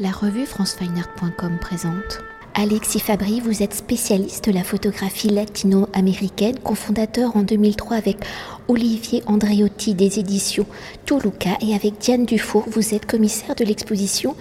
La revue francefineart.com présente. Alexis Fabry, vous êtes spécialiste de la photographie latino-américaine, cofondateur en 2003 avec Olivier Andreotti des éditions Toluca et avec Diane Dufour, vous êtes commissaire de l'exposition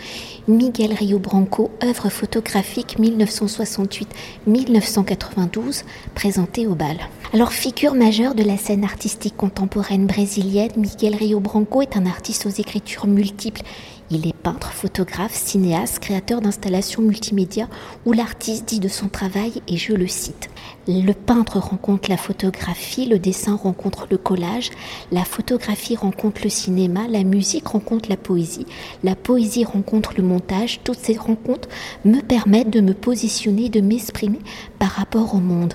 Miguel Rio Branco, œuvre photographique 1968-1992, présentée au bal. Alors, figure majeure de la scène artistique contemporaine brésilienne, Miguel Rio Branco est un artiste aux écritures multiples il est peintre, photographe, cinéaste, créateur d'installations multimédia où l'artiste dit de son travail, et je le cite, Le peintre rencontre la photographie, le dessin rencontre le collage, la photographie rencontre le cinéma, la musique rencontre la poésie, la poésie rencontre le montage. Toutes ces rencontres me permettent de me positionner, de m'exprimer par rapport au monde.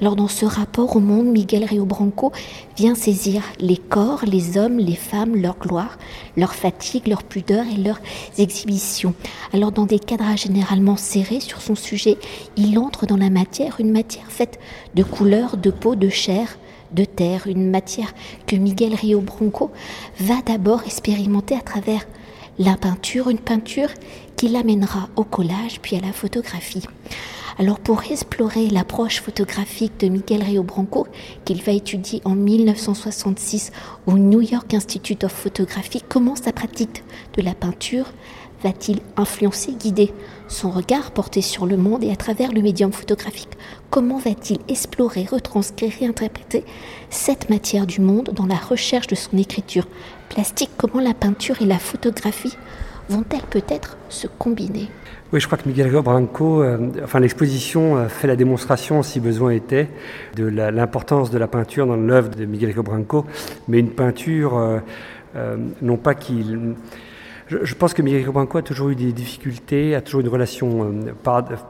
Alors dans ce rapport au monde, Miguel Rio Branco vient saisir les corps, les hommes, les femmes, leur gloire, leur fatigue, leur pudeur et leurs exhibitions. Alors dans des cadrages généralement serrés sur son sujet, il entre dans la matière, une matière faite de couleurs, de peau, de chair, de terre, une matière que Miguel Rio Branco va d'abord expérimenter à travers la peinture, une peinture qui l'amènera au collage puis à la photographie. Alors pour explorer l'approche photographique de Miguel Rio Branco, qu'il va étudier en 1966 au New York Institute of Photography, comment sa pratique de la peinture va-t-il influencer, guider son regard porté sur le monde et à travers le médium photographique? Comment va-t-il explorer, retranscrire, réinterpréter cette matière du monde dans la recherche de son écriture plastique? Comment la peinture et la photographie vont-elles peut-être se combiner oui, je crois que Miguel Branco, euh, enfin l'exposition euh, fait la démonstration, si besoin était, de l'importance de la peinture dans l'œuvre de Miguel Branco, mais une peinture, euh, non pas qu'il je, pense que Miguel Branco a toujours eu des difficultés, a toujours une relation euh,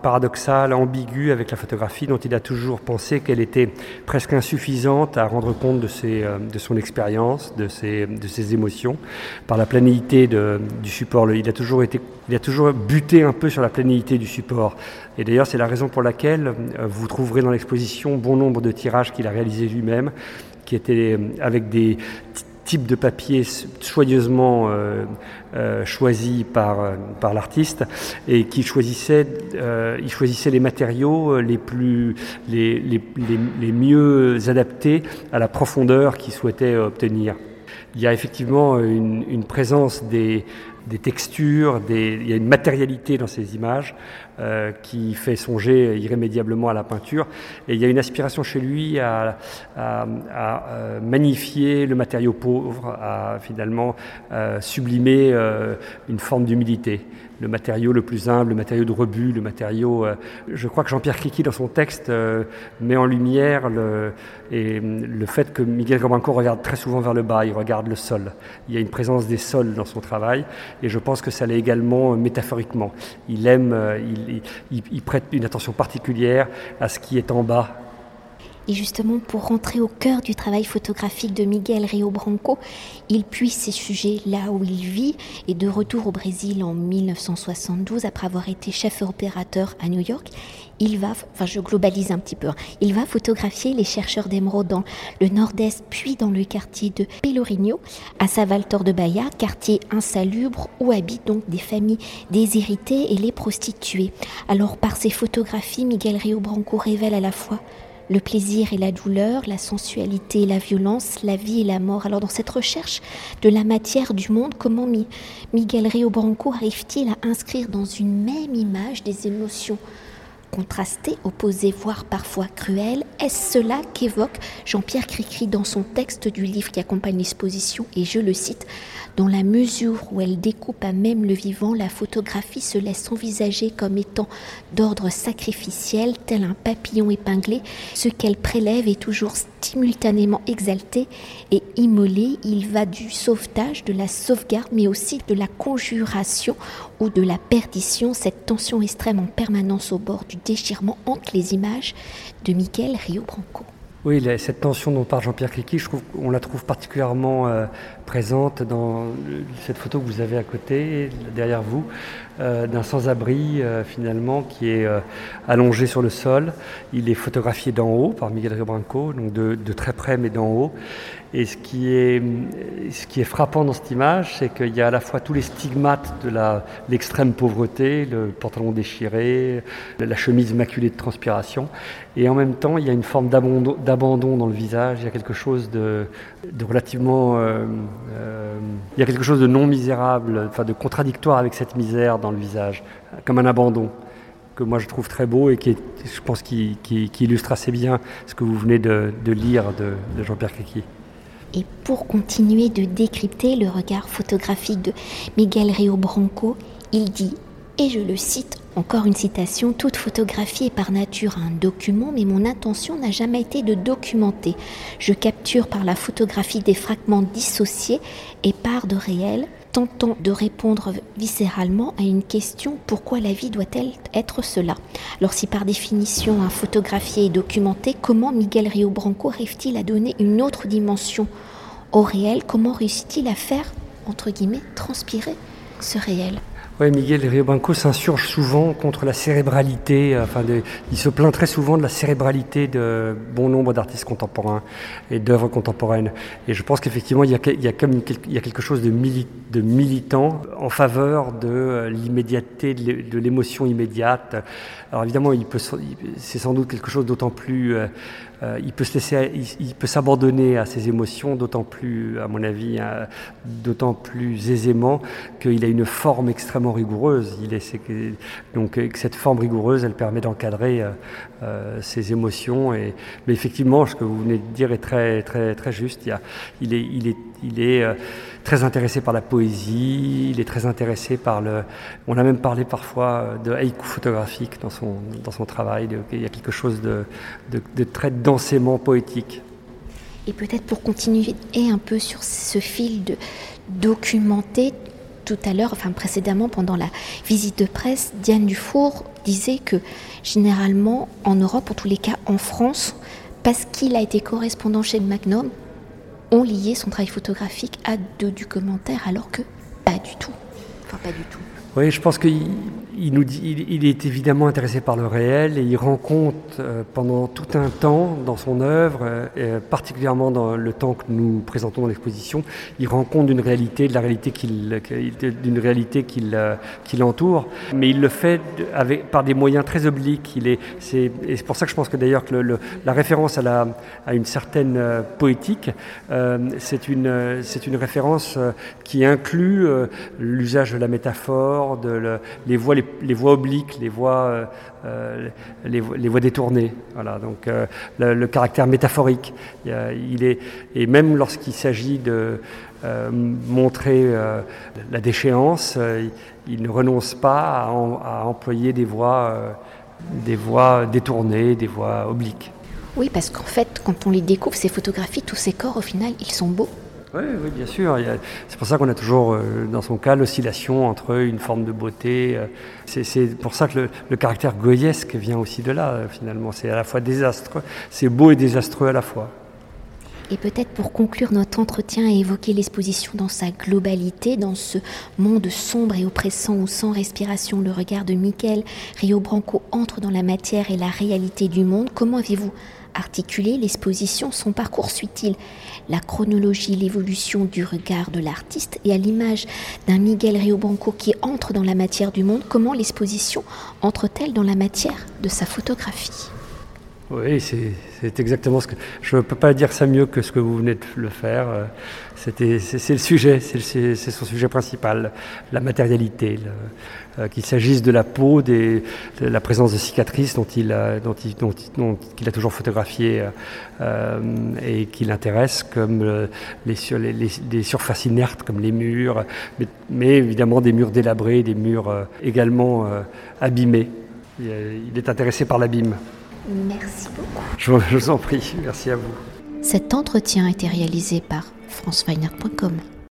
paradoxale, ambiguë avec la photographie, dont il a toujours pensé qu'elle était presque insuffisante à rendre compte de, euh, de son expérience, de ses, de ses émotions, par la planéité du support. Il a, toujours été, il a toujours buté un peu sur la planéité du support. Et d'ailleurs, c'est la raison pour laquelle euh, vous trouverez dans l'exposition bon nombre de tirages qu'il a réalisés lui-même, qui étaient avec des type de papier soigneusement euh, euh, choisi par, euh, par l'artiste et qui choisissait, il choisissait les matériaux les, plus, les, les, les, mieux adaptés à la profondeur qu'il souhaitait obtenir. Il y a effectivement une présence des, des textures, il y a une matérialité dans ces images euh, qui fait songer irrémédiablement à la peinture. Et il y a une aspiration chez lui à, euh, magnifier le matériau pauvre, à finalement euh, sublimer une forme d'humilité le matériau le plus humble, le matériau de rebut, le matériau. Je crois que Jean-Pierre Criqui, dans son texte, met en lumière le, le fait que Miguel Gabanco regarde très souvent vers le bas, il regarde le sol. Il y a une présence des sols dans son travail, et je pense que ça l'est également euh, métaphoriquement. Il aime, il, il prête une attention particulière à ce qui est en bas et justement, pour rentrer au cœur du travail photographique de Miguel Rio Branco, il puise ses sujets là où il vit et de retour au Brésil en 1972, après avoir été chef opérateur à New York, il va, enfin je globalise un petit peu, hein, il va photographier les chercheurs d'émeraude dans le nord-est, puis dans le quartier de Pelourinho, à Savaltor de Bahia, quartier insalubre où habitent donc des familles déshéritées et les prostituées. Alors par ses photographies, Miguel Rio Branco révèle à la fois le plaisir et la douleur, la sensualité et la violence, la vie et la mort. Alors dans cette recherche de la matière du monde, comment Miguel Rio Branco arrive-t-il à inscrire dans une même image des émotions contrastées, opposées, voire parfois cruelles Est-ce cela qu'évoque Jean-Pierre Cricri dans son texte du livre qui accompagne l'exposition Et je le cite dans la mesure où elle découpe à même le vivant, la photographie se laisse envisager comme étant d'ordre sacrificiel, tel un papillon épinglé. Ce qu'elle prélève est toujours simultanément exalté et immolé. Il va du sauvetage, de la sauvegarde, mais aussi de la conjuration ou de la perdition, cette tension extrême en permanence au bord du déchirement entre les images de Michael Rio Branco. Oui, cette tension dont parle Jean-Pierre Cliqui, on la trouve particulièrement euh, présente dans cette photo que vous avez à côté, derrière vous, euh, d'un sans-abri finalement qui est allongé sur le sol. Il est photographié d'en haut par Miguel Rio Branco, donc de, de très près mais d'en haut. Et ce qui est, ce qui est frappant dans cette image, c'est qu'il y a à la fois tous les stigmates de l'extrême pauvreté, le pantalon déchiré, la chemise maculée de transpiration, et en même temps, il y a une forme d'abandon dans le visage, il y a quelque chose de, de relativement... Euh, il y a quelque chose de non misérable, enfin de contradictoire avec cette misère dans le visage, comme un abandon que moi je trouve très beau et qui je pense qui, illustre assez bien ce que vous venez de, lire de, Jean-Pierre Criqui. Et pour continuer de décrypter le regard photographique de Miguel Rio Branco, il dit, et je le cite, encore une citation, toute photographie est par nature un document, mais mon intention n'a jamais été de documenter. Je capture par la photographie des fragments dissociés et par de réel, tentant de répondre viscéralement à une question pourquoi la vie doit-elle être cela? Alors si par définition un photographié est documenté, comment Miguel Rio Branco arrive-t-il à donner une autre dimension au réel? Comment réussit-il à faire, entre guillemets, transpirer ce réel? Oui, Miguel Riobanco s'insurge souvent contre la cérébralité. Euh, enfin, il se plaint très souvent de la cérébralité de bon nombre d'artistes contemporains et d'œuvres contemporaines. Et je pense qu'effectivement, il, y a quelque chose de, militant en faveur de euh, l'immédiateté, de l'émotion immédiate. Alors évidemment, c'est sans doute quelque chose d'autant plus euh, il peut se laisser, il, peut s'abandonner à ses émotions, d'autant plus, à mon avis, hein, d'autant plus aisément qu'il a une forme extrêmement rigoureuse. Il est, donc cette forme rigoureuse, elle permet d'encadrer euh, euh, ses émotions. Et, mais effectivement, ce que vous venez de dire est très, très, très juste. Il, il est, il est, il est très intéressé par la poésie, il est très intéressé par le... On a même parlé parfois de haïku photographique dans son, dans son travail, il y a quelque chose de, de, très densément poétique. Et peut-être pour continuer un peu sur ce fil de documenter, tout à l'heure, enfin précédemment pendant la visite de presse, Diane Dufour disait que généralement en Europe, en tous les cas en France, parce qu'il a été correspondant chez Magnum, ont lié son travail photographique à de, du commentaire alors que pas du tout. Enfin, pas du tout. Oui, je pense qu'il est évidemment intéressé par le réel et il rend compte euh, pendant tout un temps dans son œuvre, euh, particulièrement dans le temps que nous présentons dans l'exposition, il rend compte d'une réalité, de la réalité d'une réalité qu'il, euh, qui l'entoure, mais il le fait par des moyens très obliques. C'est, et c'est pour ça que je pense que d'ailleurs que la référence à, une certaine poétique, c'est une, c'est une référence qui inclut l'usage de la métaphore, les voies obliques, les voies, euh, euh, les, voies détournées. Voilà, donc euh, le, caractère métaphorique. Il, est, et même lorsqu'il s'agit de montrer la déchéance, il, ne renonce pas à, employer des voies, des voies détournées, des voies obliques. Oui, parce qu'en fait, quand on les découvre, ces photographies, tous ces corps, au final, ils sont beaux. Oui, oui, bien sûr. C'est pour ça qu'on a toujours, euh, dans son cas, l'oscillation entre une forme de beauté. Euh, c'est pour ça que le, caractère goyesque vient aussi de là, euh, finalement. C'est à la fois désastreux, c'est beau et désastreux à la fois. Et peut-être pour conclure notre entretien et évoquer l'exposition dans sa globalité, dans ce monde sombre et oppressant où sans respiration le regard de Michael Rio Branco entre dans la matière et la réalité du monde, comment avez-vous articulé l'exposition Son parcours suit-il la chronologie, l'évolution du regard de l'artiste et à l'image d'un Miguel Rio Branco qui entre dans la matière du monde, comment l'exposition entre-t-elle dans la matière de sa photographie? Oui, c'est exactement ce que. Je ne peux pas dire ça mieux que ce que vous venez de le faire. Euh, c'est le sujet, c'est son sujet principal, la matérialité. Euh, qu'il s'agisse de la peau, de la présence de cicatrices dont il a, dont il, dont, il a toujours photographié euh, et qui l'intéresse, comme les, les, les, surfaces inertes, comme les murs, mais évidemment des murs délabrés, des murs également abîmés. Il est intéressé par l'abîme. Merci beaucoup. Je, vous en prie, merci à vous. Cet entretien a été réalisé par franceweiner.com.